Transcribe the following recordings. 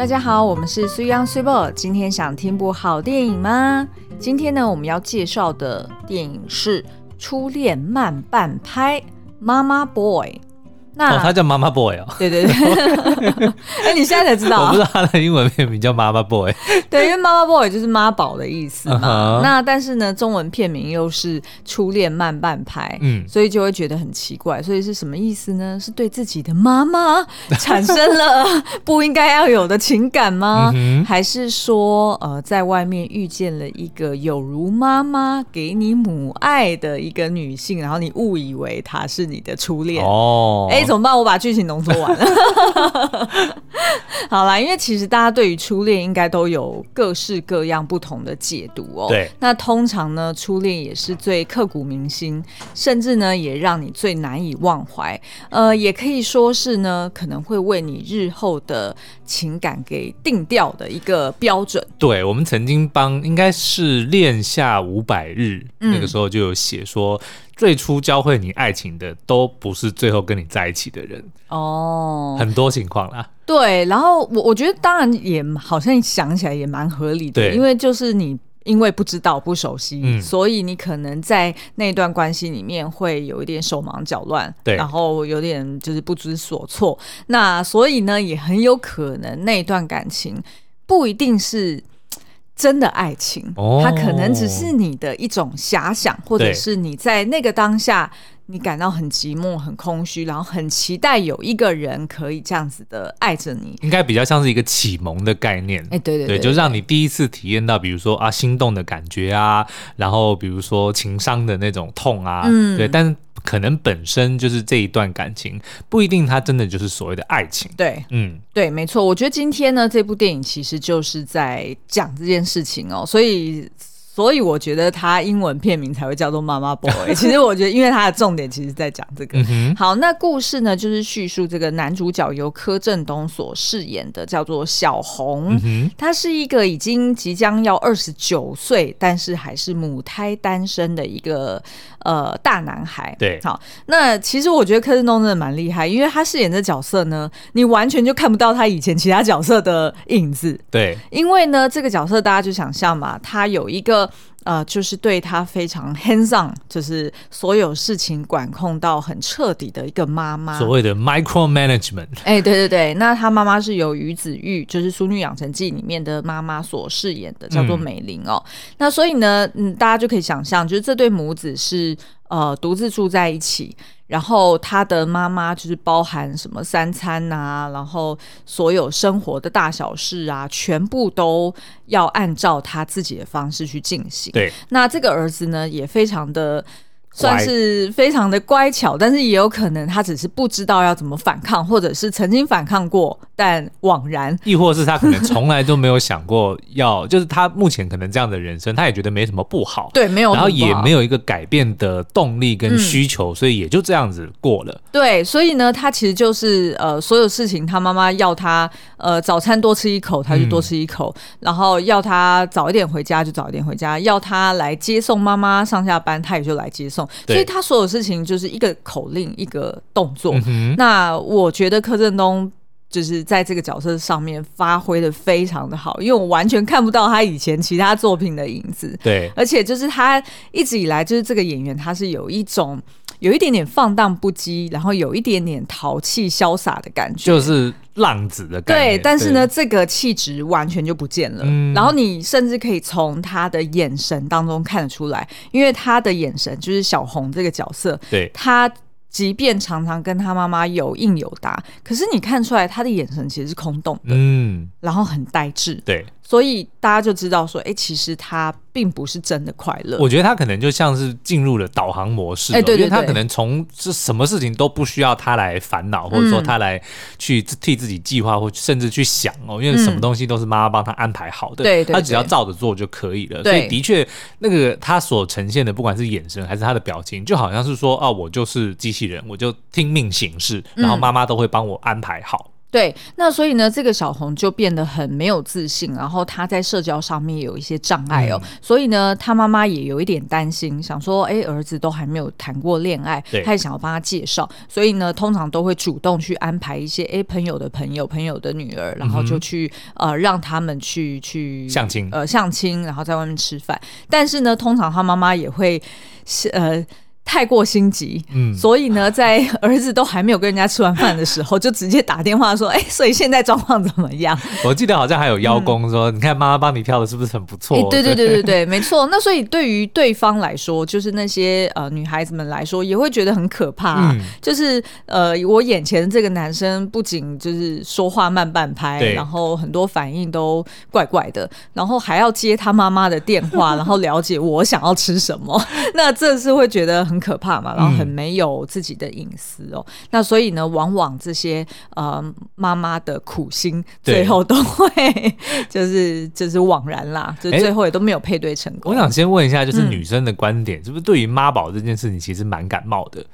大家好，我们是 Sui On Sui Bo。今天想听部好电影吗？今天呢，我们要介绍的电影是《初恋慢半拍》，Mama Boy。那哦，他叫妈妈 boy 哦。对对对，哎，你现在才知道？我不知道他的英文片名叫妈妈 boy。对，因为妈妈 boy 就是妈宝的意思嘛。Uh huh. 那但是呢，中文片名又是初恋慢半拍，嗯，所以就会觉得很奇怪。所以是什么意思呢？是对自己的妈妈 产生了 不应该要有的情感吗？还是说，呃，在外面遇见了一个有如妈妈给你母爱的一个女性，然后你误以为她是你的初恋？哦，哎。怎么办？我把剧情浓缩完了。好啦，因为其实大家对于初恋应该都有各式各样不同的解读哦。对，那通常呢，初恋也是最刻骨铭心，甚至呢，也让你最难以忘怀。呃，也可以说是呢，可能会为你日后的情感给定调的一个标准。对，我们曾经帮应该是《恋下五百日》嗯、那个时候就有写说。最初教会你爱情的，都不是最后跟你在一起的人哦，很多情况啦。对，然后我我觉得当然也好像想起来也蛮合理的，对因为就是你因为不知道不熟悉，嗯、所以你可能在那段关系里面会有一点手忙脚乱，对，然后有点就是不知所措。那所以呢，也很有可能那段感情不一定是。真的爱情，它可能只是你的一种遐想，或者是你在那个当下，你感到很寂寞、很空虚，然后很期待有一个人可以这样子的爱着你。应该比较像是一个启蒙的概念，哎，对对对，就让你第一次体验到，比如说啊，心动的感觉啊，然后比如说情伤的那种痛啊，嗯，对，但是。可能本身就是这一段感情，不一定它真的就是所谓的爱情。对，嗯，对，没错。我觉得今天呢，这部电影其实就是在讲这件事情哦，所以。所以我觉得他英文片名才会叫做《妈妈 boy》。其实我觉得，因为他的重点其实在讲这个。好，那故事呢，就是叙述这个男主角由柯震东所饰演的，叫做小红。他是一个已经即将要二十九岁，但是还是母胎单身的一个呃大男孩。对，好，那其实我觉得柯震东真的蛮厉害，因为他饰演的角色呢，你完全就看不到他以前其他角色的影子。对，因为呢，这个角色大家就想象嘛，他有一个。呃，就是对他非常 hands on，就是所有事情管控到很彻底的一个妈妈。所谓的 micro management。哎、欸，对对对，那他妈妈是由于子玉，就是《淑女养成记》里面的妈妈所饰演的，叫做美玲哦。嗯、那所以呢，嗯，大家就可以想象，就是这对母子是呃独自住在一起。然后他的妈妈就是包含什么三餐啊，然后所有生活的大小事啊，全部都要按照他自己的方式去进行。对，那这个儿子呢，也非常的。算是非常的乖巧，但是也有可能他只是不知道要怎么反抗，或者是曾经反抗过，但枉然。亦或是他可能从来都没有想过要，就是他目前可能这样的人生，他也觉得没什么不好。对，没有，然后也没有一个改变的动力跟需求，嗯、所以也就这样子过了。对，所以呢，他其实就是呃，所有事情他妈妈要他呃早餐多吃一口，他就多吃一口；嗯、然后要他早一点回家就早一点回家；要他来接送妈妈上下班，他也就来接送。所以他所有事情就是一个口令，一个动作。嗯、那我觉得柯震东就是在这个角色上面发挥的非常的好，因为我完全看不到他以前其他作品的影子。对，而且就是他一直以来就是这个演员，他是有一种有一点点放荡不羁，然后有一点点淘气潇洒的感觉，就是。浪子的感觉，对，但是呢，对这个气质完全就不见了。嗯、然后你甚至可以从他的眼神当中看得出来，因为他的眼神就是小红这个角色，对，他即便常常跟他妈妈有应有答，可是你看出来他的眼神其实是空洞的，嗯，然后很呆滞，对。所以大家就知道说，哎、欸，其实他并不是真的快乐。我觉得他可能就像是进入了导航模式，因为他可能从是什么事情都不需要他来烦恼，或者说他来去替自己计划，或甚至去想哦，因为什么东西都是妈妈帮他安排好的，对，他只要照着做就可以了。所以的确，那个他所呈现的，不管是眼神还是他的表情，就好像是说，哦，我就是机器人，我就听命行事，然后妈妈都会帮我安排好。对，那所以呢，这个小红就变得很没有自信，然后她在社交上面有一些障碍哦。嗯、所以呢，她妈妈也有一点担心，想说，哎，儿子都还没有谈过恋爱，她也想要帮他介绍，所以呢，通常都会主动去安排一些，哎，朋友的朋友、朋友的女儿，然后就去、嗯、呃让他们去去相亲，呃相亲，然后在外面吃饭。但是呢，通常她妈妈也会是呃。太过心急，嗯，所以呢，在儿子都还没有跟人家吃完饭的时候，就直接打电话说：“ 哎，所以现在状况怎么样？”我记得好像还有邀功说：“你看妈妈帮你挑的是不是很不错？”对对对对对，没错。那所以对于对方来说，就是那些呃女孩子们来说，也会觉得很可怕。就是呃，我眼前的这个男生不仅就是说话慢半拍，然后很多反应都怪怪的，然后还要接他妈妈的电话，然后了解我想要吃什么。那这是会觉得很。可怕嘛，然后很没有自己的隐私哦。嗯、那所以呢，往往这些呃妈妈的苦心，最后都会就是就是枉然啦，就最后也都没有配对成功。我想先问一下，就是女生的观点，嗯、是不是对于妈宝这件事情其实蛮感冒的？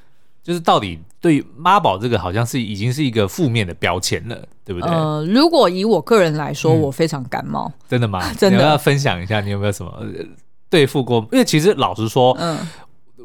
就是到底对于妈宝这个，好像是已经是一个负面的标签了，对不对？呃，如果以我个人来说，嗯、我非常感冒。真的吗？真的。你要，要分享一下，你有没有什么对付过？因为其实老实说，嗯。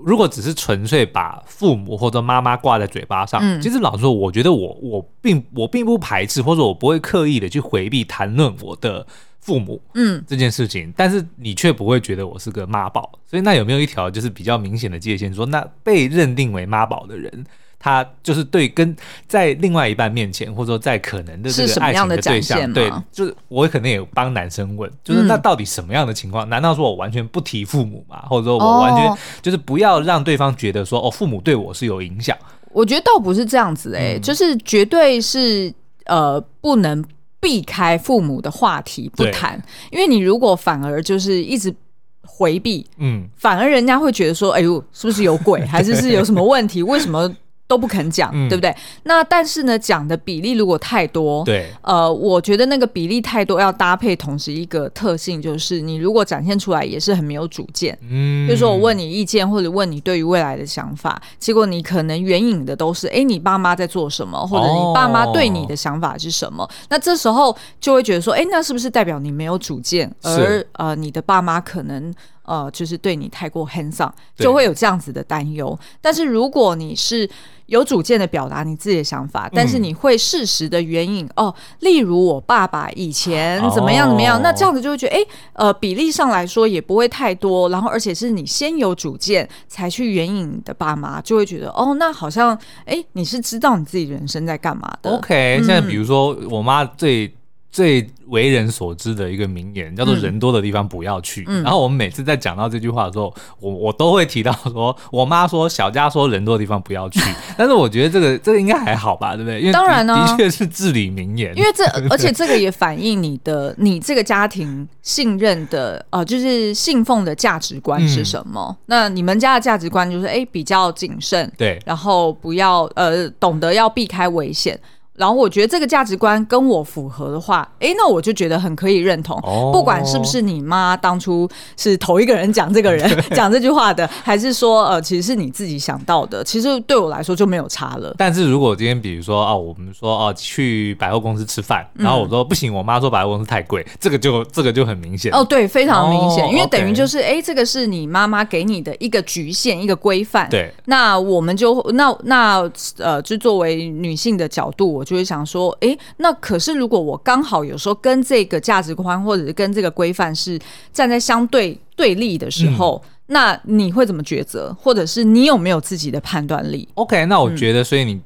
如果只是纯粹把父母或者妈妈挂在嘴巴上，嗯、其实老实说，我觉得我我并我并不排斥，或者我不会刻意的去回避谈论我的父母，嗯，这件事情。嗯、但是你却不会觉得我是个妈宝，所以那有没有一条就是比较明显的界限，说那被认定为妈宝的人？他就是对跟在另外一半面前，或者说在可能的这个爱情的对象，对，就是我可能也帮男生问，就是那到底什么样的情况？嗯、难道说我完全不提父母吗？或者说我完全就是不要让对方觉得说哦，父母对我是有影响？我觉得倒不是这样子哎、欸，嗯、就是绝对是呃不能避开父母的话题不谈，因为你如果反而就是一直回避，嗯，反而人家会觉得说，哎呦，是不是有鬼，还是是有什么问题？为什么？都不肯讲，嗯、对不对？那但是呢，讲的比例如果太多，对，呃，我觉得那个比例太多，要搭配同时一个特性，就是你如果展现出来也是很没有主见，嗯，就是说我问你意见或者问你对于未来的想法，结果你可能援引的都是，哎，你爸妈在做什么，或者你爸妈对你的想法是什么？哦、那这时候就会觉得说，哎，那是不是代表你没有主见，而呃，你的爸妈可能。呃，就是对你太过 hands on，就会有这样子的担忧。但是如果你是有主见的表达你自己的想法，嗯、但是你会适时的援引哦，例如我爸爸以前怎么样怎么样，哦、那这样子就会觉得，哎，呃，比例上来说也不会太多。然后，而且是你先有主见才去援引你的爸妈，就会觉得，哦，那好像，哎，你是知道你自己人生在干嘛的。OK，现在比如说我妈最。最为人所知的一个名言叫做“人多的地方不要去”。嗯、然后我们每次在讲到这句话的时候，我我都会提到说，我妈说小佳说人多的地方不要去。但是我觉得这个这个应该还好吧，对不对？因为当然呢，的确是至理名言。因为这 而且这个也反映你的你这个家庭信任的呃，就是信奉的价值观是什么？嗯、那你们家的价值观就是哎比较谨慎，对，然后不要呃懂得要避开危险。然后我觉得这个价值观跟我符合的话，哎，那我就觉得很可以认同。哦、不管是不是你妈当初是头一个人讲这个人 讲这句话的，还是说呃，其实是你自己想到的，其实对我来说就没有差了。但是如果今天比如说啊，我们说啊去百货公司吃饭，然后我说不行，我妈说百货公司太贵，这个就这个就很明显。哦，对，非常明显，哦、因为等于就是哎，这个是你妈妈给你的一个局限，一个规范。对，那我们就那那呃，就作为女性的角度，我就会想说，诶，那可是如果我刚好有时候跟这个价值观或者是跟这个规范是站在相对对立的时候，嗯、那你会怎么抉择？或者是你有没有自己的判断力？OK，那我觉得，所以你。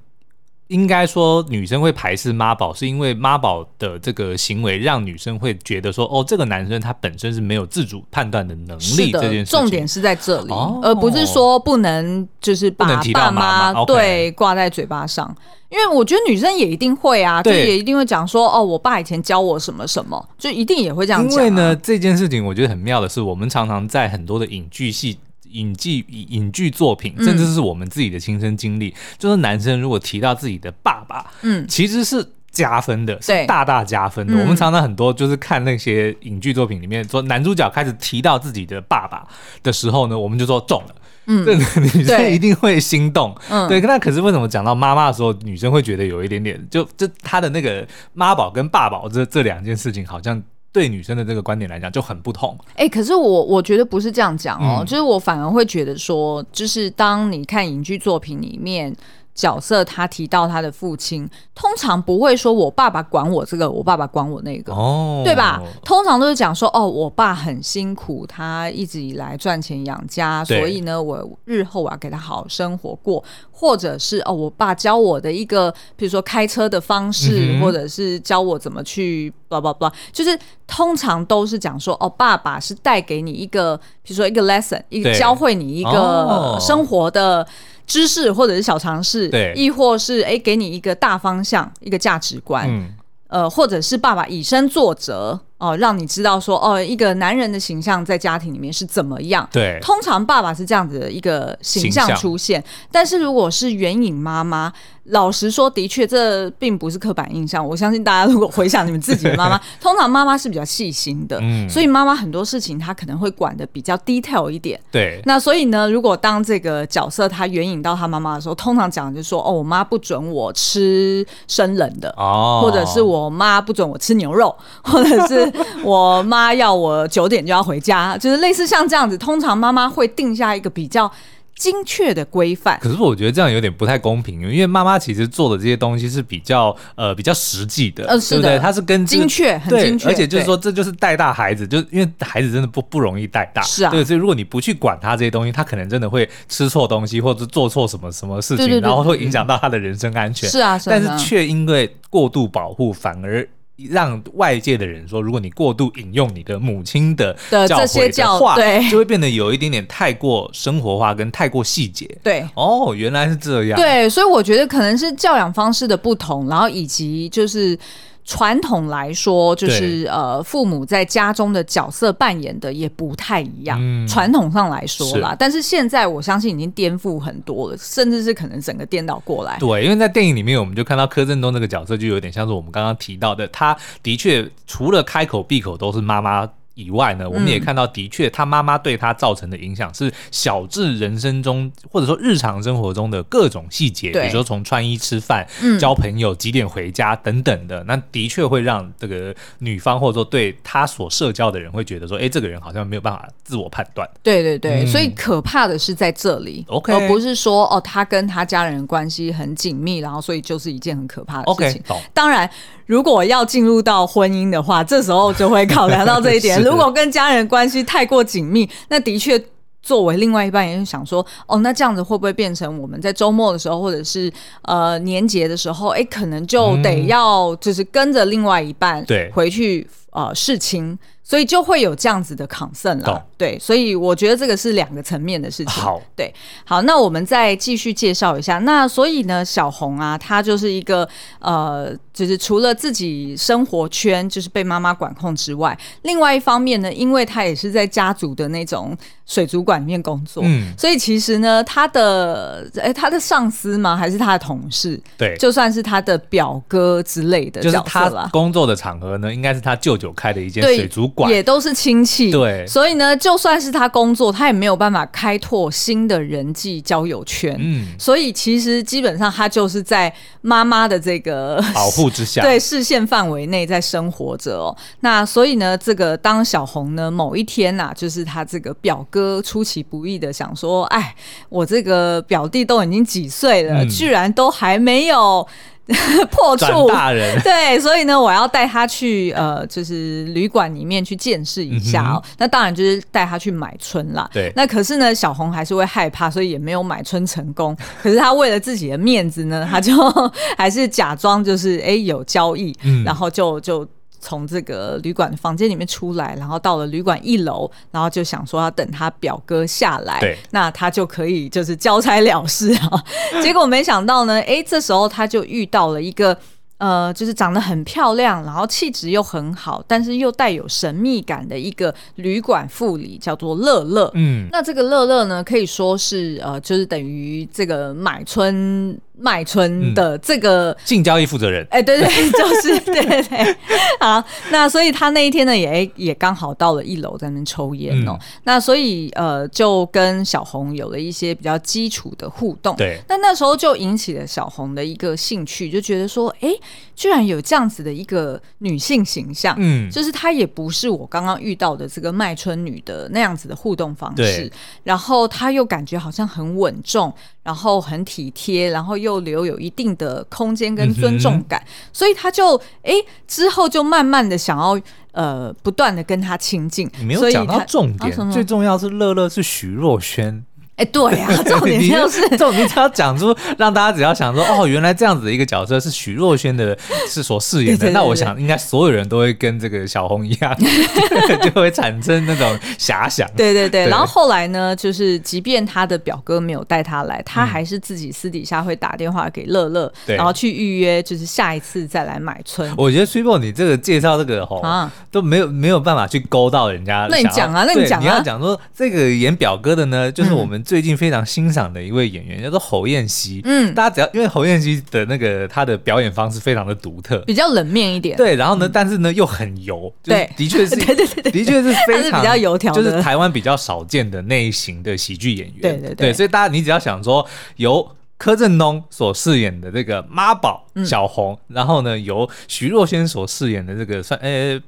应该说，女生会排斥妈宝，是因为妈宝的这个行为让女生会觉得说，哦，这个男生他本身是没有自主判断的能力。这件事情，重点是在这里，哦、而不是说不能就是把爸妈对挂在嘴巴上。因为我觉得女生也一定会啊，对就也一定会讲说，哦，我爸以前教我什么什么，就一定也会这样讲、啊。因为呢，这件事情我觉得很妙的是，我们常常在很多的影剧戏。影剧影剧作品，甚至是我们自己的亲身经历，嗯、就是男生如果提到自己的爸爸，嗯，其实是加分的，是大大加分的。对我们常常很多就是看那些影剧作品里面，说男主角开始提到自己的爸爸的时候呢，我们就说中了。嗯，这女生一定会心动。嗯，对。那可是为什么讲到妈妈的时候，女生会觉得有一点点，就就她的那个妈宝跟爸宝这这两件事情，好像对女生的这个观点来讲就很不同。哎、欸，可是我我觉得不是这样讲哦，嗯、就是我反而会觉得说，就是当你看影剧作品里面。角色他提到他的父亲，通常不会说“我爸爸管我这个，我爸爸管我那个”，哦，对吧？通常都是讲说：“哦，我爸很辛苦，他一直以来赚钱养家，所以呢，我日后我要给他好好生活过。”或者是哦，我爸教我的一个，比如说开车的方式，嗯、或者是教我怎么去，blah blah blah，就是通常都是讲说：“哦，爸爸是带给你一个，比如说一个 lesson，一个教会你一个生活的。”知识或者是小尝试，对，亦或是哎，给你一个大方向，一个价值观，嗯，呃，或者是爸爸以身作则。哦，让你知道说哦，一个男人的形象在家庭里面是怎么样？对，通常爸爸是这样子的一个形象出现。但是如果是援引妈妈，老实说，的确这并不是刻板印象。我相信大家如果回想你们自己的妈妈，通常妈妈是比较细心的，嗯，所以妈妈很多事情她可能会管的比较 detail 一点。对，那所以呢，如果当这个角色他援引到他妈妈的时候，通常讲的就是说哦，我妈不准我吃生冷的，哦，或者是我妈不准我吃牛肉，或者是。我妈要我九点就要回家，就是类似像这样子。通常妈妈会定下一个比较精确的规范。可是我觉得这样有点不太公平，因为妈妈其实做的这些东西是比较呃比较实际的，呃，是的，对不对？她是跟精确，很精确，而且就是说这就是带大孩子，就因为孩子真的不不容易带大，是啊，对，所以如果你不去管他这些东西，他可能真的会吃错东西，或者做错什么什么事情，然后会影响到他的人身安全。是啊，但是却因为过度保护，反而。让外界的人说，如果你过度引用你的母亲的教诲的话，对，就会变得有一点点太过生活化跟太过细节。对，哦，原来是这样。对，所以我觉得可能是教养方式的不同，然后以及就是。传统来说，就是呃，父母在家中的角色扮演的也不太一样。嗯、传统上来说啦，是但是现在我相信已经颠覆很多了，甚至是可能整个颠倒过来。对，因为在电影里面，我们就看到柯震东这个角色，就有点像是我们刚刚提到的，他的确除了开口闭口都是妈妈。以外呢，我们也看到，的确，他妈妈对他造成的影响是小至人生中，或者说日常生活中的各种细节，比如说从穿衣、吃饭、嗯、交朋友、几点回家等等的，那的确会让这个女方或者说对他所社交的人会觉得说，哎，这个人好像没有办法自我判断。对对对，嗯、所以可怕的是在这里，OK，而不是说哦，他跟他家人关系很紧密，然后所以就是一件很可怕的事情。当然。如果要进入到婚姻的话，这时候就会考量到这一点。的如果跟家人关系太过紧密，那的确作为另外一半也是想说，哦，那这样子会不会变成我们在周末的时候，或者是呃年节的时候，哎，可能就得要就是跟着另外一半对回去呃侍亲。所以就会有这样子的 concern 了，对，所以我觉得这个是两个层面的事情。好，对，好，那我们再继续介绍一下。那所以呢，小红啊，她就是一个呃，就是除了自己生活圈就是被妈妈管控之外，另外一方面呢，因为她也是在家族的那种水族馆里面工作，嗯，所以其实呢，她的哎，她的上司吗？还是她的同事？对，就算是她的表哥之类的，就是她工作的场合呢，应该是她舅舅开的一间水族馆。也都是亲戚，对，所以呢，就算是他工作，他也没有办法开拓新的人际交友圈。嗯，所以其实基本上他就是在妈妈的这个保护之下，对视线范围内在生活着哦。那所以呢，这个当小红呢某一天呐、啊，就是他这个表哥出其不意的想说，哎，我这个表弟都已经几岁了，嗯、居然都还没有。破处大人 对，所以呢，我要带他去呃，就是旅馆里面去见识一下哦。嗯、那当然就是带他去买春啦。对，那可是呢，小红还是会害怕，所以也没有买春成功。可是他为了自己的面子呢，他就还是假装就是哎、欸、有交易，嗯、然后就就。从这个旅馆房间里面出来，然后到了旅馆一楼，然后就想说要等他表哥下来，对，那他就可以就是交差了事啊。结果没想到呢，哎，这时候他就遇到了一个呃，就是长得很漂亮，然后气质又很好，但是又带有神秘感的一个旅馆副理，叫做乐乐。嗯，那这个乐乐呢，可以说是呃，就是等于这个买春。麦春的这个性交易负责人，哎，对对，就是对对。对，好，那所以他那一天呢，也也刚好到了一楼在那边抽烟哦，嗯、那所以呃，就跟小红有了一些比较基础的互动，对，那那时候就引起了小红的一个兴趣，就觉得说，哎，居然有这样子的一个女性形象，嗯，就是她也不是我刚刚遇到的这个麦春女的那样子的互动方式，然后她又感觉好像很稳重。然后很体贴，然后又留有一定的空间跟尊重感，嗯、所以他就哎之后就慢慢的想要呃不断的跟他亲近。你没有讲到重点，啊、最重要是乐乐是徐若瑄。哎，欸、对呀、啊，重点就是重点，只要讲出让大家只要想说哦，原来这样子的一个角色是许若瑄的，是所饰演的。那我想应该所有人都会跟这个小红一样，就会产生那种遐想。对对对，对然后后来呢，就是即便他的表哥没有带他来，他还是自己私底下会打电话给乐乐，嗯、然后去预约，就是下一次再来买春。我觉得 Triple 你这个介绍这个哦，啊、都没有没有办法去勾到人家。那你讲啊，那你讲啊，你要讲说这个演表哥的呢，就是我们。最近非常欣赏的一位演员叫做侯彦希，嗯，大家只要因为侯彦希的那个他的表演方式非常的独特，比较冷面一点，对，然后呢，但是呢又很油，对，的确是，对对对，的确是非常比较油条，就是台湾比较少见的类型的喜剧演员，对对对，所以大家你只要想说由柯震东所饰演的这个妈宝小红，然后呢由徐若瑄所饰演的这个算呃。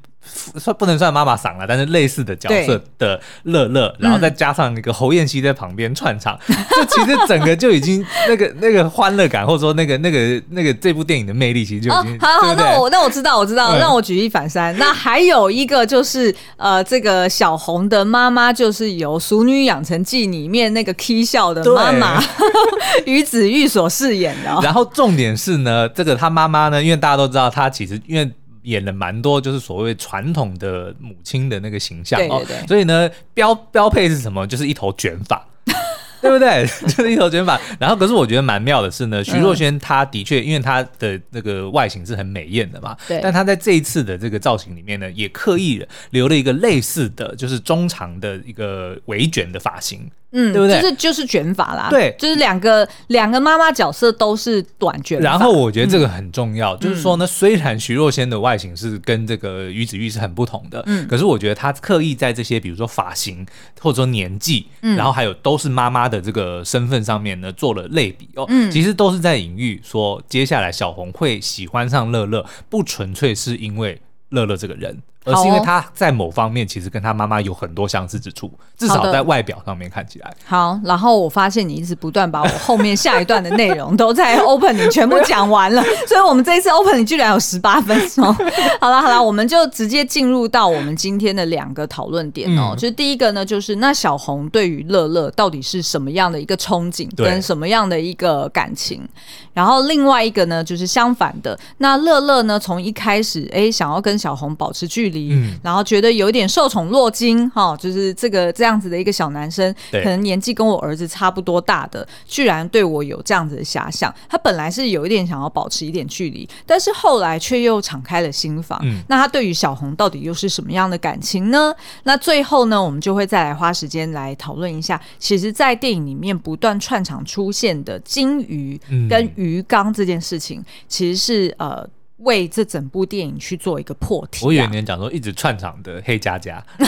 算不能算妈妈嗓了，但是类似的角色的乐乐，然后再加上那个侯彦希在旁边串场，这、嗯、其实整个就已经那个那个欢乐感，或者说那个那个那个这部电影的魅力，其实就已经。哦、好好，那我那我知道我知道，让我举一反三。嗯、那还有一个就是呃，这个小红的妈妈就是由《熟女养成记》里面那个 K 笑的妈妈 于对子玉所饰演的、哦。然后重点是呢，这个他妈妈呢，因为大家都知道，她其实因为。演了蛮多，就是所谓传统的母亲的那个形象哦，所以呢，标标配是什么？就是一头卷发，对不对？就是一头卷发。然后，可是我觉得蛮妙的是呢，徐若瑄她的确，因为她的那个外形是很美艳的嘛，对。但她在这一次的这个造型里面呢，也刻意留了一个类似的就是中长的一个微卷的发型。嗯，对不对？就是就是卷发啦，对，就是两个两个妈妈角色都是短卷发。然后我觉得这个很重要，嗯、就是说呢，虽然徐若瑄的外形是跟这个于子玉是很不同的，嗯，可是我觉得她刻意在这些比如说发型或者说年纪，嗯，然后还有都是妈妈的这个身份上面呢做了类比哦，嗯，其实都是在隐喻说，接下来小红会喜欢上乐乐，不纯粹是因为乐乐这个人。而是因为他在某方面其实跟他妈妈有很多相似之处，至少在外表上面看起来。好，然后我发现你一直不断把我后面下一段的内容都在 opening 全部讲完了，所以我们这一次 opening 居然有十八分钟。好了好了，我们就直接进入到我们今天的两个讨论点哦。嗯、就第一个呢，就是那小红对于乐乐到底是什么样的一个憧憬，跟什么样的一个感情？然后另外一个呢，就是相反的，那乐乐呢，从一开始哎想要跟小红保持距离。嗯，然后觉得有一点受宠若惊哈，就是这个这样子的一个小男生，可能年纪跟我儿子差不多大的，居然对我有这样子的遐想。他本来是有一点想要保持一点距离，但是后来却又敞开了心房。嗯，那他对于小红到底又是什么样的感情呢？那最后呢，我们就会再来花时间来讨论一下。其实，在电影里面不断串场出现的金鱼跟鱼缸这件事情，嗯、其实是呃。为这整部电影去做一个破题。我以为你讲说一直串场的黑佳佳，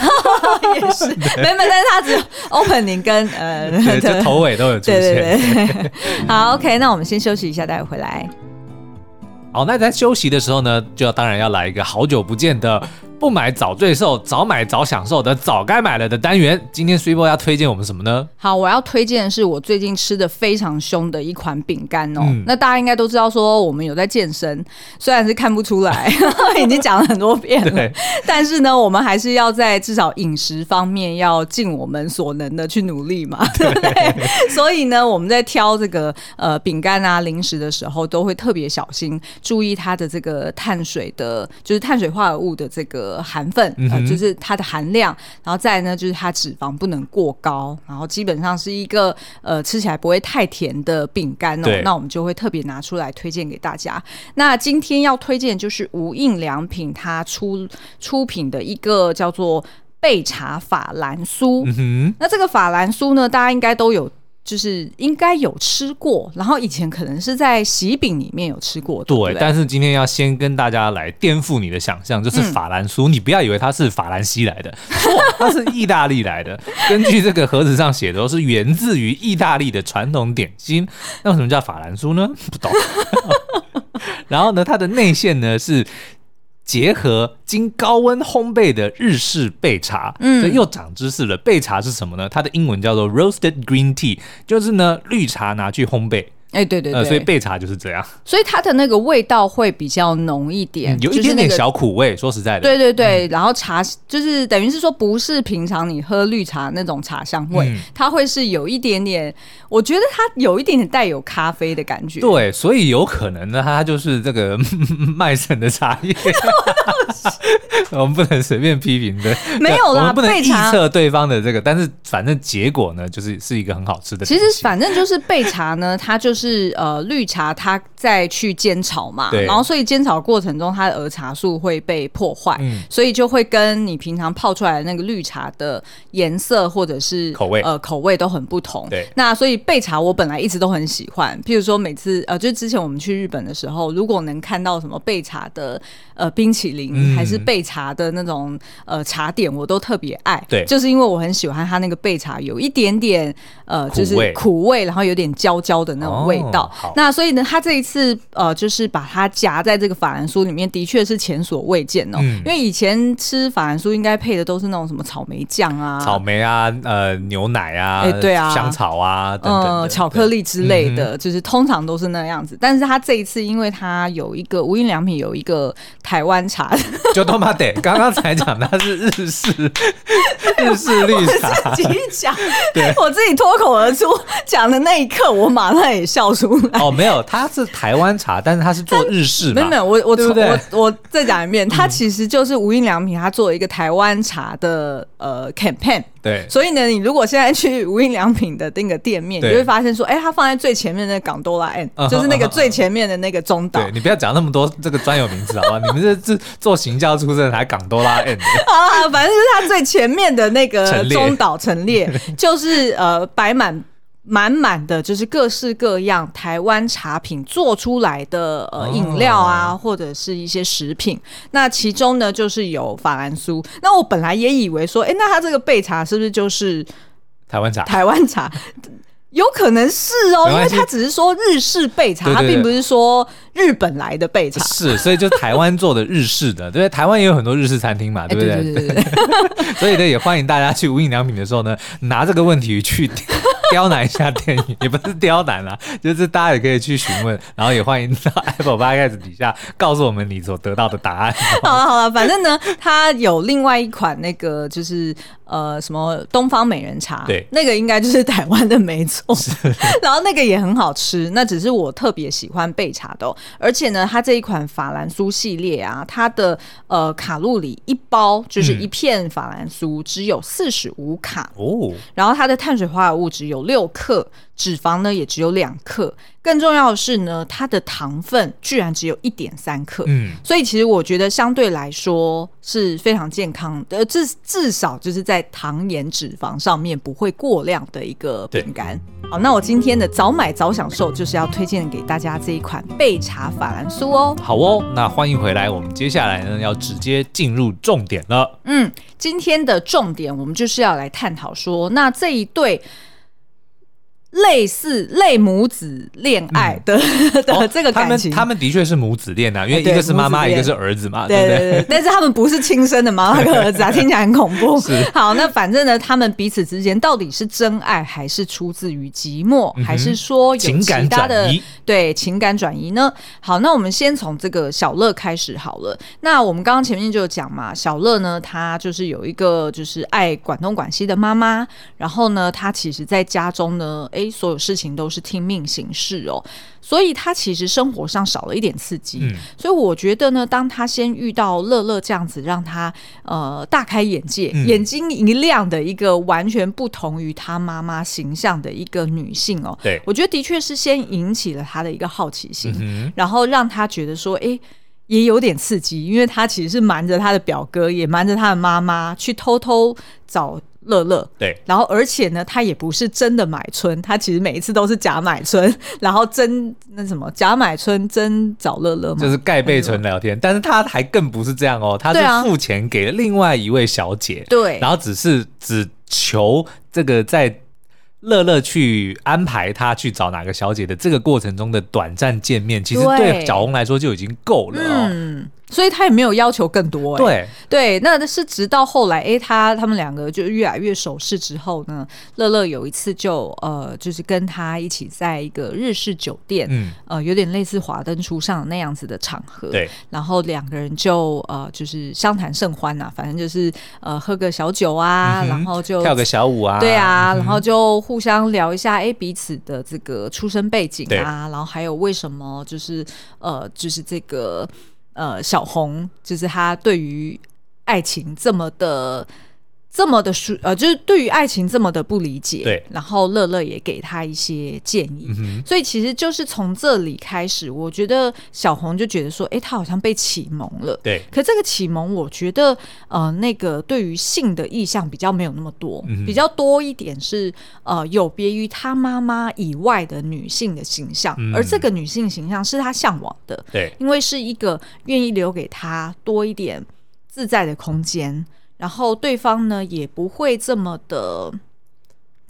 也是，没没，但是他只有 opening 跟呃，这头尾都有出现。对对对，好，OK，那我们先休息一下，待会回来。好，那在休息的时候呢，就要当然要来一个好久不见的。不买早最受，早买早享受的早该买了的单元。今天 Super 要推荐我们什么呢？好，我要推荐的是我最近吃的非常凶的一款饼干哦。嗯、那大家应该都知道，说我们有在健身，虽然是看不出来，已经讲了很多遍了，但是呢，我们还是要在至少饮食方面要尽我们所能的去努力嘛，对 不对？所以呢，我们在挑这个呃饼干啊零食的时候，都会特别小心，注意它的这个碳水的，就是碳水化合物的这个。含分，呃，就是它的含量，然后再呢，就是它脂肪不能过高，然后基本上是一个呃吃起来不会太甜的饼干哦。那我们就会特别拿出来推荐给大家。那今天要推荐就是无印良品它出出品的一个叫做焙茶法兰酥。嗯哼，那这个法兰酥呢，大家应该都有。就是应该有吃过，然后以前可能是在喜饼里面有吃过，对，对，但是今天要先跟大家来颠覆你的想象，就是法兰酥，嗯、你不要以为它是法兰西来的，错，它是意大利来的。根据这个盒子上写的，是源自于意大利的传统点心。那为什么叫法兰酥呢？不懂。然后呢，它的内馅呢是。结合经高温烘焙的日式焙茶，嗯，又长知识了。焙茶是什么呢？它的英文叫做 roasted green tea，就是呢绿茶拿去烘焙。哎，对对对，所以焙茶就是这样，所以它的那个味道会比较浓一点，有一点点小苦味。说实在的，对对对，然后茶就是等于是说，不是平常你喝绿茶那种茶香味，它会是有一点点，我觉得它有一点点带有咖啡的感觉。对，所以有可能呢，它就是这个 麦城的茶叶。我们不能随便批评的，没有啦，我们不能预测对方的这个，但是反正结果呢，就是是一个很好吃的。其实反正就是焙茶呢，它就是。是呃绿茶，它再去煎炒嘛，然后所以煎炒过程中，它的儿茶素会被破坏，嗯，所以就会跟你平常泡出来的那个绿茶的颜色或者是口味呃口味都很不同。对，那所以焙茶我本来一直都很喜欢，譬如说每次呃，就之前我们去日本的时候，如果能看到什么焙茶的呃冰淇淋，嗯、还是焙茶的那种呃茶点，我都特别爱。对，就是因为我很喜欢它那个焙茶有一点点呃就是苦味，然后有点焦焦的那种。味道，哦、那所以呢，他这一次呃，就是把它夹在这个法兰酥里面，的确是前所未见哦。嗯、因为以前吃法兰酥应该配的都是那种什么草莓酱啊、草莓啊、呃牛奶啊、欸、对啊、香草啊等等、呃、巧克力之类的，嗯、就是通常都是那样子。但是他这一次，因为他有一个无印良品有一个台湾茶，就他妈得，刚刚才讲它是日式 日式绿茶，我自己讲，对。我自己脱口而出讲的那一刻，我马上也笑。笑出来哦，没有，它是台湾茶，但是它是做日式。没有没有，我我我我再讲一遍，它其实就是无印良品，它做了一个台湾茶的呃 campaign。对，所以呢，你如果现在去无印良品的那个店面，你就会发现说，哎，它放在最前面的那个港多拉 N，、uh 就是那个最前面的那个中岛。对，你不要讲那么多这个专有名词好不好？你们这是做行销出身，还港多拉 N。啊，反正就是它最前面的那个中岛陈列，就是呃摆满。满满的就是各式各样台湾茶品做出来的呃饮料啊，或者是一些食品。那其中呢，就是有法兰酥。那我本来也以为说，哎，那它这个焙茶是不是就是台湾茶？台湾茶 有可能是哦，因为他只是说日式焙茶，他并不是说日本来的焙茶。是，所以就台湾做的日式的，对？台湾也有很多日式餐厅嘛，对不对？对对对。所以呢，也欢迎大家去无印良品的时候呢，拿这个问题去。刁难一下电影，也不是刁难啦，就是大家也可以去询问，然后也欢迎到 Apple Podcast 底下告诉我们你所得到的答案。好了好了，反正呢，它有另外一款那个就是呃什么东方美人茶，对，那个应该就是台湾的没错，是。然后那个也很好吃，那只是我特别喜欢焙茶的，而且呢，它这一款法兰酥系列啊，它的呃卡路里一包就是一片法兰酥只有四十五卡。哦，然后它的碳水化合物只有。六克，脂肪呢也只有两克，更重要的是呢，它的糖分居然只有一点三克，嗯，所以其实我觉得相对来说是非常健康的，至至少就是在糖盐脂肪上面不会过量的一个饼干。好，那我今天的早买早享受就是要推荐给大家这一款焙茶法兰酥哦。好哦，那欢迎回来，我们接下来呢要直接进入重点了。嗯，今天的重点我们就是要来探讨说，那这一对。类似类母子恋爱的、嗯、的 这个感情，他们他们的确是母子恋啊，因为一个是妈妈，一个是儿子嘛，对对对。但是他们不是亲生的妈妈跟儿子啊，听起来很恐怖。好，那反正呢，他们彼此之间到底是真爱，还是出自于寂寞，嗯、还是说有其他的情对情感转移呢？好，那我们先从这个小乐开始好了。那我们刚刚前面就讲嘛，小乐呢，他就是有一个就是爱管东管西的妈妈，然后呢，他其实在家中呢。诶，所有事情都是听命行事哦，所以他其实生活上少了一点刺激。嗯，所以我觉得呢，当他先遇到乐乐这样子，让他呃大开眼界、嗯、眼睛一亮的一个完全不同于他妈妈形象的一个女性哦，对，我觉得的确是先引起了他的一个好奇心，嗯、然后让他觉得说，哎，也有点刺激，因为他其实是瞒着他的表哥，也瞒着他的妈妈去偷偷找。乐乐。对，然后而且呢，他也不是真的买春，他其实每一次都是假买春，然后真那什么假买春真找乐乐嘛，就是盖被纯聊天。但是他还更不是这样哦，他是付钱给了另外一位小姐，对，然后只是只求这个在。乐乐去安排他去找哪个小姐的这个过程中的短暂见面，其实对小红来说就已经够了哦。嗯所以他也没有要求更多，欸，对对，那是直到后来，哎、欸，他他们两个就越来越熟识之后呢，乐乐有一次就呃，就是跟他一起在一个日式酒店，嗯，呃，有点类似华灯初上的那样子的场合，对，然后两个人就呃，就是相谈甚欢呐，反正就是呃，喝个小酒啊，嗯、然后就跳个小舞啊，对啊，嗯、然后就互相聊一下，哎、欸，彼此的这个出生背景啊，然后还有为什么就是呃，就是这个。呃，小红就是他对于爱情这么的。这么的舒呃，就是对于爱情这么的不理解，对。然后乐乐也给他一些建议，嗯、所以其实就是从这里开始，我觉得小红就觉得说，哎，他好像被启蒙了，对。可这个启蒙，我觉得呃，那个对于性的意向比较没有那么多，嗯、比较多一点是呃，有别于他妈妈以外的女性的形象，嗯、而这个女性形象是他向往的，对，因为是一个愿意留给他多一点自在的空间。然后对方呢也不会这么的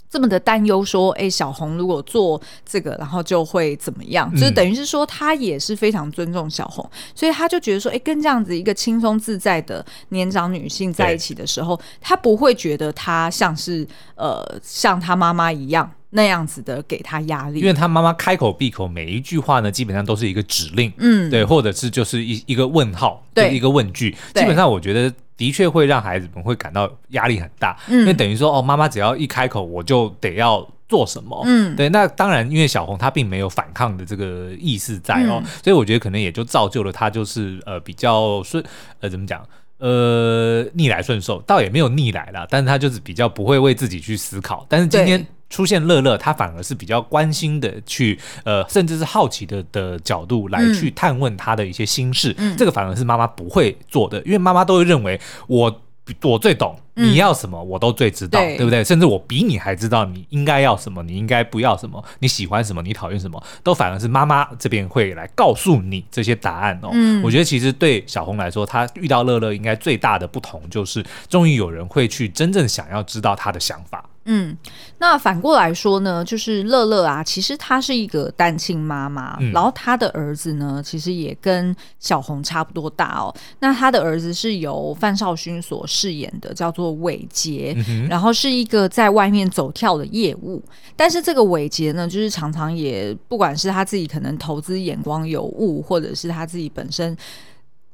这么的担忧，说，哎，小红如果做这个，然后就会怎么样？就是等于是说，他也是非常尊重小红，所以他就觉得说，哎，跟这样子一个轻松自在的年长女性在一起的时候，他不会觉得他像是呃像他妈妈一样。那样子的给他压力，因为他妈妈开口闭口每一句话呢，基本上都是一个指令，嗯，对，或者是就是一一个问号，对，就、一个问句，基本上我觉得的确会让孩子们会感到压力很大，嗯，因为等于说哦，妈妈只要一开口，我就得要做什么，嗯，对，那当然，因为小红她并没有反抗的这个意识在哦，嗯、所以我觉得可能也就造就了她就是呃比较顺，呃怎么讲？呃，逆来顺受，倒也没有逆来啦，但是她就是比较不会为自己去思考。但是今天出现乐乐，他反而是比较关心的去，呃，甚至是好奇的的角度来去探问他的一些心事。嗯，这个反而是妈妈不会做的，因为妈妈都会认为我。我最懂你要什么，我都最知道，嗯、对，对不对？甚至我比你还知道你应该要什么，你应该不要什么，你喜欢什么，你讨厌什么，都反而是妈妈这边会来告诉你这些答案哦。嗯，我觉得其实对小红来说，她遇到乐乐应该最大的不同就是，终于有人会去真正想要知道她的想法。嗯，那反过来说呢，就是乐乐啊，其实她是一个单亲妈妈，嗯、然后她的儿子呢，其实也跟小红差不多大哦。那她的儿子是由范少勋所饰演的，叫做伟杰，嗯、然后是一个在外面走跳的业务。但是这个伟杰呢，就是常常也不管是他自己可能投资眼光有误，或者是他自己本身。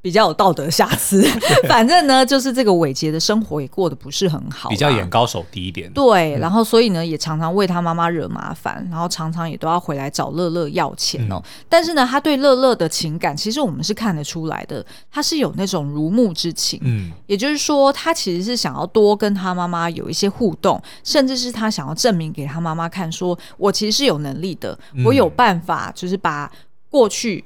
比较有道德瑕疵，反正呢，就是这个伟杰的生活也过得不是很好，比较眼高手低一点。对，然后所以呢，也常常为他妈妈惹麻烦，然后常常也都要回来找乐乐要钱哦。嗯、但是呢，他对乐乐的情感，其实我们是看得出来的，他是有那种如沐之情。嗯，也就是说，他其实是想要多跟他妈妈有一些互动，甚至是他想要证明给他妈妈看，说我其实是有能力的，我有办法，就是把过去。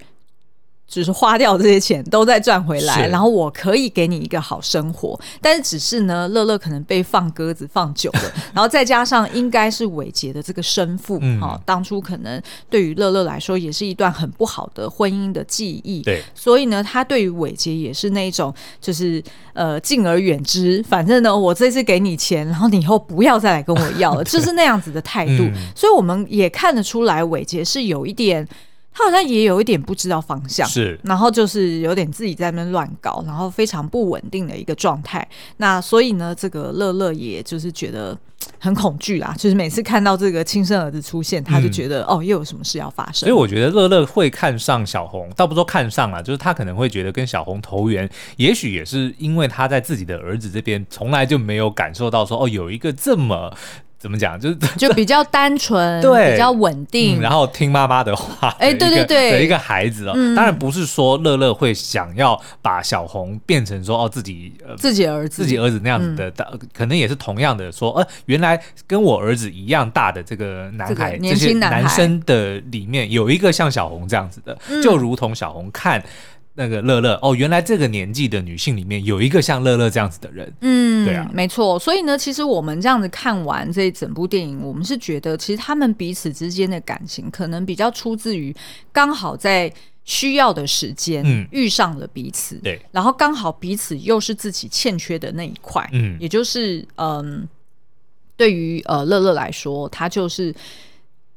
只是花掉这些钱都在赚回来，然后我可以给你一个好生活，但是只是呢，乐乐可能被放鸽子放久了，然后再加上应该是伟杰的这个生父哈、嗯。哦，当初可能对于乐乐来说也是一段很不好的婚姻的记忆，对，所以呢，他对于伟杰也是那种就是呃敬而远之，反正呢，我这次给你钱，然后你以后不要再来跟我要了，就是那样子的态度，嗯、所以我们也看得出来伟杰是有一点。他好像也有一点不知道方向，是，然后就是有点自己在那边乱搞，然后非常不稳定的一个状态。那所以呢，这个乐乐也就是觉得很恐惧啦，就是每次看到这个亲生儿子出现，他就觉得、嗯、哦，又有什么事要发生。所以我觉得乐乐会看上小红，倒不说看上了，就是他可能会觉得跟小红投缘，也许也是因为他在自己的儿子这边从来就没有感受到说哦，有一个这么。怎么讲？就是 就比较单纯，对，比较稳定，嗯，然后听妈妈的话。哎，对对对，的一个孩子哦。嗯，当然不是说乐乐会想要把小红变成说哦自己自己儿子自己儿子那样子的，嗯，可能也是同样的说，呃，原来跟我儿子一样大的这个男孩，年轻男孩，这些男生的里面有一个像小红这样子的，嗯，就如同小红看。那个乐乐。哦，原来这个年纪的女性里面有一个像乐乐这样子的人，嗯，对啊，没错。所以呢，其实我们这样子看完这一整部电影，我们是觉得其实他们彼此之间的感情可能比较出自于刚好在需要的时间遇上了彼此，对、嗯，然后刚好彼此又是自己欠缺的那一块，嗯，也就是嗯，对于呃乐乐来说，他就是。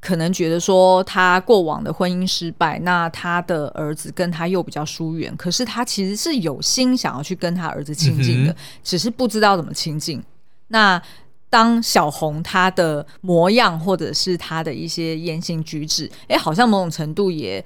可能觉得说他过往的婚姻失败，那他的儿子跟他又比较疏远，可是他其实是有心想要去跟他儿子亲近的，嗯、只是不知道怎么亲近。那当小红她的模样或者是她的一些言行举止，哎，好像某种程度也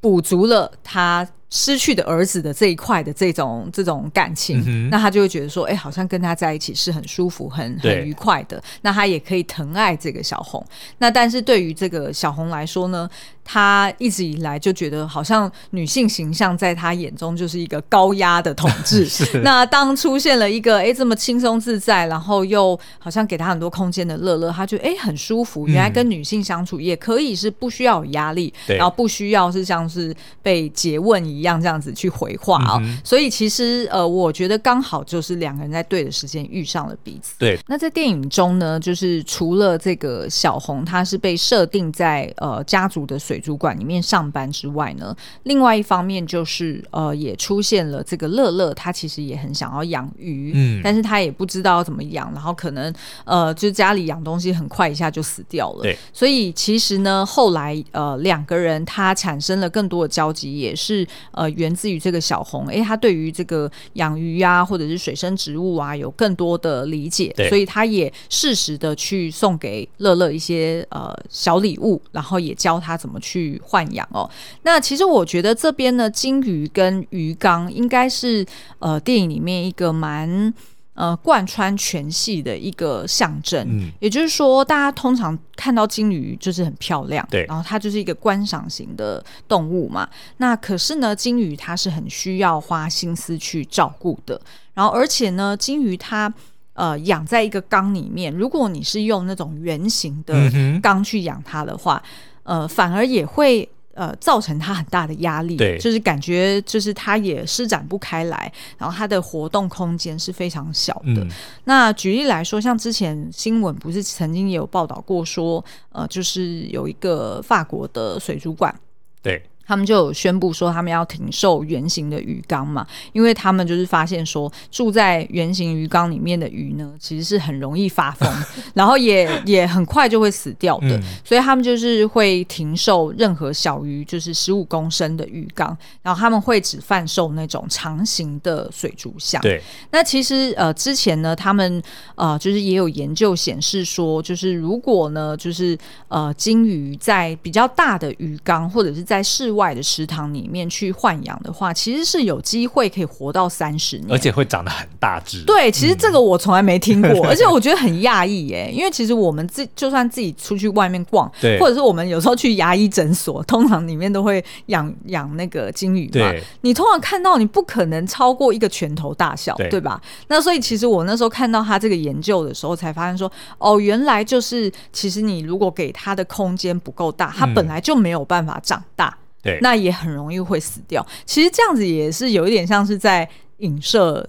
补足了他。失去的儿子的这一块的这种这种感情，嗯，那他就会觉得说，哎，好像跟他在一起是很舒服、很很愉快的。那他也可以疼爱这个小红。那但是对于这个小红来说呢，他一直以来就觉得好像女性形象在他眼中就是一个高压的统治。那当出现了一个哎这么轻松自在，然后又好像给他很多空间的乐乐，他就哎很舒服。原来跟女性相处也可以是不需要有压力，然后不需要是像是被诘问一样。一样这样子去回话啊、嗯，所以其实呃，我觉得刚好就是两个人在对的时间遇上了彼此。对，那在电影中呢，就是除了这个小红，她是被设定在呃家族的水族馆里面上班之外呢，另外一方面就是呃也出现了这个乐乐，他其实也很想要养鱼，嗯，但是他也不知道怎么养，然后可能呃就家里养东西很快一下就死掉了。对，所以其实呢，后来呃两个人他产生了更多的交集，也是。呃，源自于这个小红，诶，他对于这个养鱼啊，或者是水生植物啊，有更多的理解，所以他也适时的去送给乐乐一些呃小礼物，然后也教他怎么去换养哦。那其实我觉得这边呢，金鱼跟鱼缸应该是呃电影里面一个蛮。呃，贯穿全系的一个象征，嗯，也就是说，大家通常看到金鱼就是很漂亮，对，然后它就是一个观赏型的动物嘛。那可是呢，金鱼它是很需要花心思去照顾的，然后而且呢，金鱼它呃养在一个缸里面，如果你是用那种圆形的缸去养它的话，嗯，呃，反而也会。呃，造成他很大的压力，对，就是感觉就是他也施展不开来，然后他的活动空间是非常小的。嗯、那举例来说，像之前新闻不是曾经也有报道过说，呃，就是有一个法国的水族馆，对。他们就有宣布说，他们要停售圆形的鱼缸嘛，因为他们就是发现说，住在圆形鱼缸里面的鱼呢，其实是很容易发疯，然后也也很快就会死掉的，嗯，所以他们就是会停售任何小于就是十五公升的鱼缸，然后他们会只贩售那种长形的水族箱。对，那其实呃之前呢，他们呃就是也有研究显示说，就是如果呢，就是呃金鱼在比较大的鱼缸或者是在室外外的池塘里面去豢养的话，其实是有机会可以活到三十年，而且会长得很大只。对，其实这个我从来没听过，嗯、而且我觉得很讶异耶。因为其实我们自就算自己出去外面逛，对，或者是我们有时候去牙医诊所，通常里面都会养养那个金鱼嘛。对，你通常看到你不可能超过一个拳头大小，对，对吧？那所以其实我那时候看到他这个研究的时候，才发现说，哦，原来就是其实你如果给他的空间不够大，他本来就没有办法长大。嗯对，那也很容易会死掉。其实这样子也是有一点像是在影射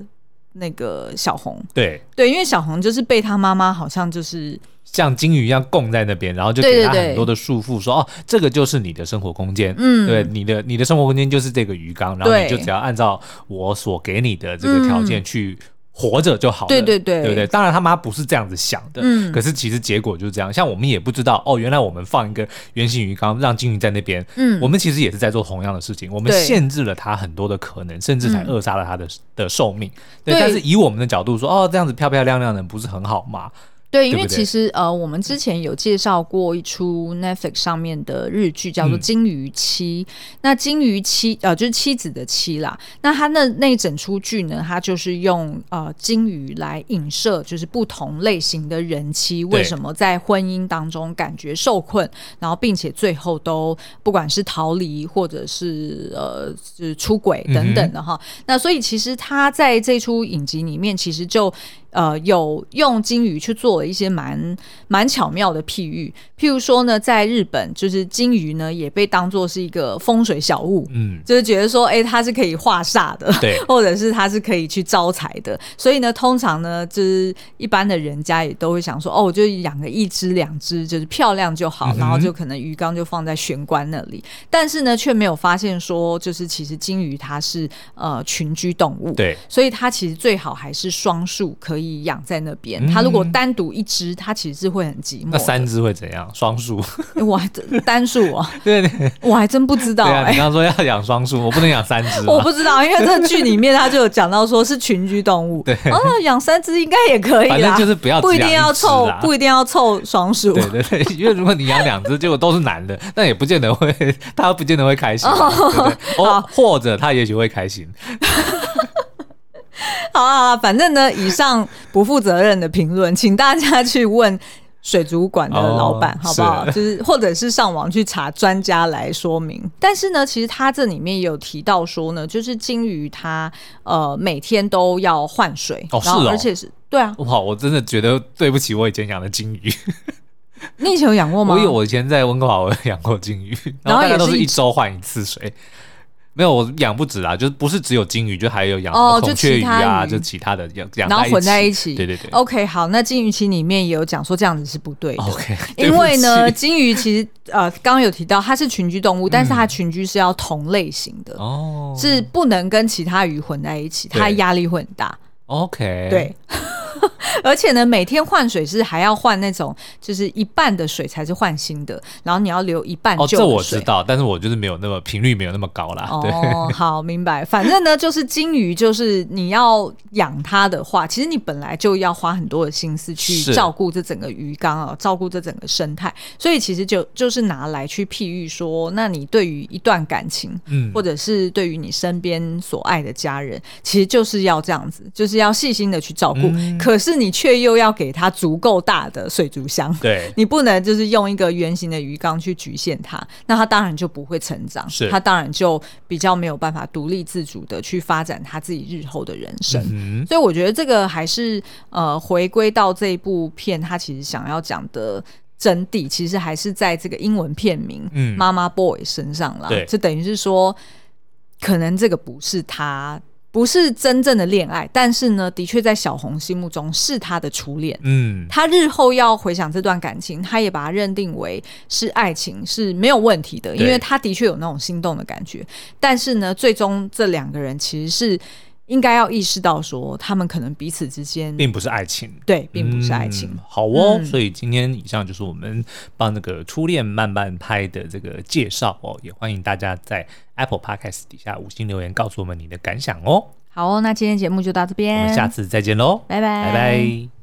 那个小红。对对，因为小红就是被他妈妈好像就是像金鱼一样供在那边，然后就给他很多的束缚，说哦，这个就是你的生活空间。嗯，对，你的你的生活空间就是这个鱼缸，然后你就只要按照我所给你的这个条件去。活着就好了，对对对，对不对？当然他妈不是这样子想的，嗯，可是其实结果就是这样。像我们也不知道哦，原来我们放一个圆形鱼缸，让金鱼在那边，嗯，我们其实也是在做同样的事情，我们限制了它很多的可能，甚至才扼杀了它的的寿命。对，但是以我们的角度说，哦，这样子漂漂亮亮的不是很好吗？对，因为其实呃，我们之前有介绍过一出 Netflix 上面的日剧，叫做《金鱼妻》。嗯。那金鱼妻呃，就是妻子的妻啦。那他那那一整出剧呢，他就是用呃金鱼来影射，就是不同类型的人妻为什么在婚姻当中感觉受困，然后并且最后都不管是逃离或者是呃是出轨等等的哈。嗯。那所以其实他在这出影集里面，其实就呃有用金鱼去做了一些蛮蛮巧妙的譬喻，譬如说呢，在日本就是金鱼呢也被当做是一个风水小物，嗯，就是觉得说，哎、欸，它是可以化煞的，对，或者是它是可以去招财的，所以呢，通常呢，就是一般的人家也都会想说，哦，我就养个一只两只，就是漂亮就好，嗯、然后就可能鱼缸就放在玄关那里，但是呢，却没有发现说，就是其实金鱼它是呃群居动物，对，所以它其实最好还是双数可以养在那边。它、嗯、如果单独一只，它其实是会很寂寞。那三只会怎样？双数？我还单数啊？对，对，我还真不知道、欸。对啊，你刚刚说要养双数，我不能养三只。我不知道，因为这个剧里面他就有讲到说是群居动物。对，哦，养三只应该也可以啦。反正就是不要不一定要凑，不一定要凑双数。对对对，因为如果你养两只，结果都是男的，那也不见得会，他不见得会开心？哦，或者他也许会开心。好啊，反正呢，以上不负责任的评论，请大家去问水族馆的老板，哦、好不好？是就是或者是上网去查专家来说明。但是呢，其实他这里面也有提到说呢，就是金鱼它呃每天都要换水，哦，是哦，而且是对啊。哇，我真的觉得对不起我以前养的金鱼。你以前有养过吗？我有，我以前在温哥华我有养过金鱼，然后大概都是一周换一次水。没有，我养不止啦，就是不是只有金鱼，就还有养孔雀鱼啊，就其他的养养，然后混在一起。对对对。OK，好，那金鱼期里面也有讲说这样子是不对的。OK，因为呢，金鱼其实呃刚刚有提到它是群居动物，但是它群居是要同类型的哦，是不能跟其他鱼混在一起，它压力会很大。OK，对。而且呢，每天换水是还要换那种，就是一半的水才是换新的，然后你要留一半旧的水。哦，这我知道，但是我就是没有那么频率没有那么高啦。对哦，好，明白。反正呢，就是金鱼，就是你要养它的话，其实你本来就要花很多的心思去照顾这整个鱼缸啊，照顾这整个生态。所以其实就就是拿来去譬喻说，那你对于一段感情，嗯，或者是对于你身边所爱的家人，其实就是要这样子，就是要细心的去照顾。嗯可是你却又要给它足够大的水族箱，对，你不能就是用一个圆形的鱼缸去局限它，那它当然就不会成长，是它当然就比较没有办法独立自主的去发展它自己日后的人生。嗯、所以我觉得这个还是呃回归到这一部片，它其实想要讲的真谛，其实还是在这个英文片名《妈妈 boy》身上了。对，就等于是说，可能这个不是他。不是真正的恋爱，但是呢，的确在小红心目中是他的初恋。嗯，他日后要回想这段感情，他也把它认定为是爱情是没有问题的，因为他的确有那种心动的感觉。但是呢，最终这两个人其实是应该要意识到说，他们可能彼此之间并不是爱情。对，并不是爱情。嗯、好哦、嗯，所以今天以上就是我们帮那个初恋慢慢拍的这个介绍哦，也欢迎大家在。Apple Podcast 底下五星留言，告诉我们你的感想哦。好哦，那今天节目就到这边，我们下次再见喽，拜拜，拜拜。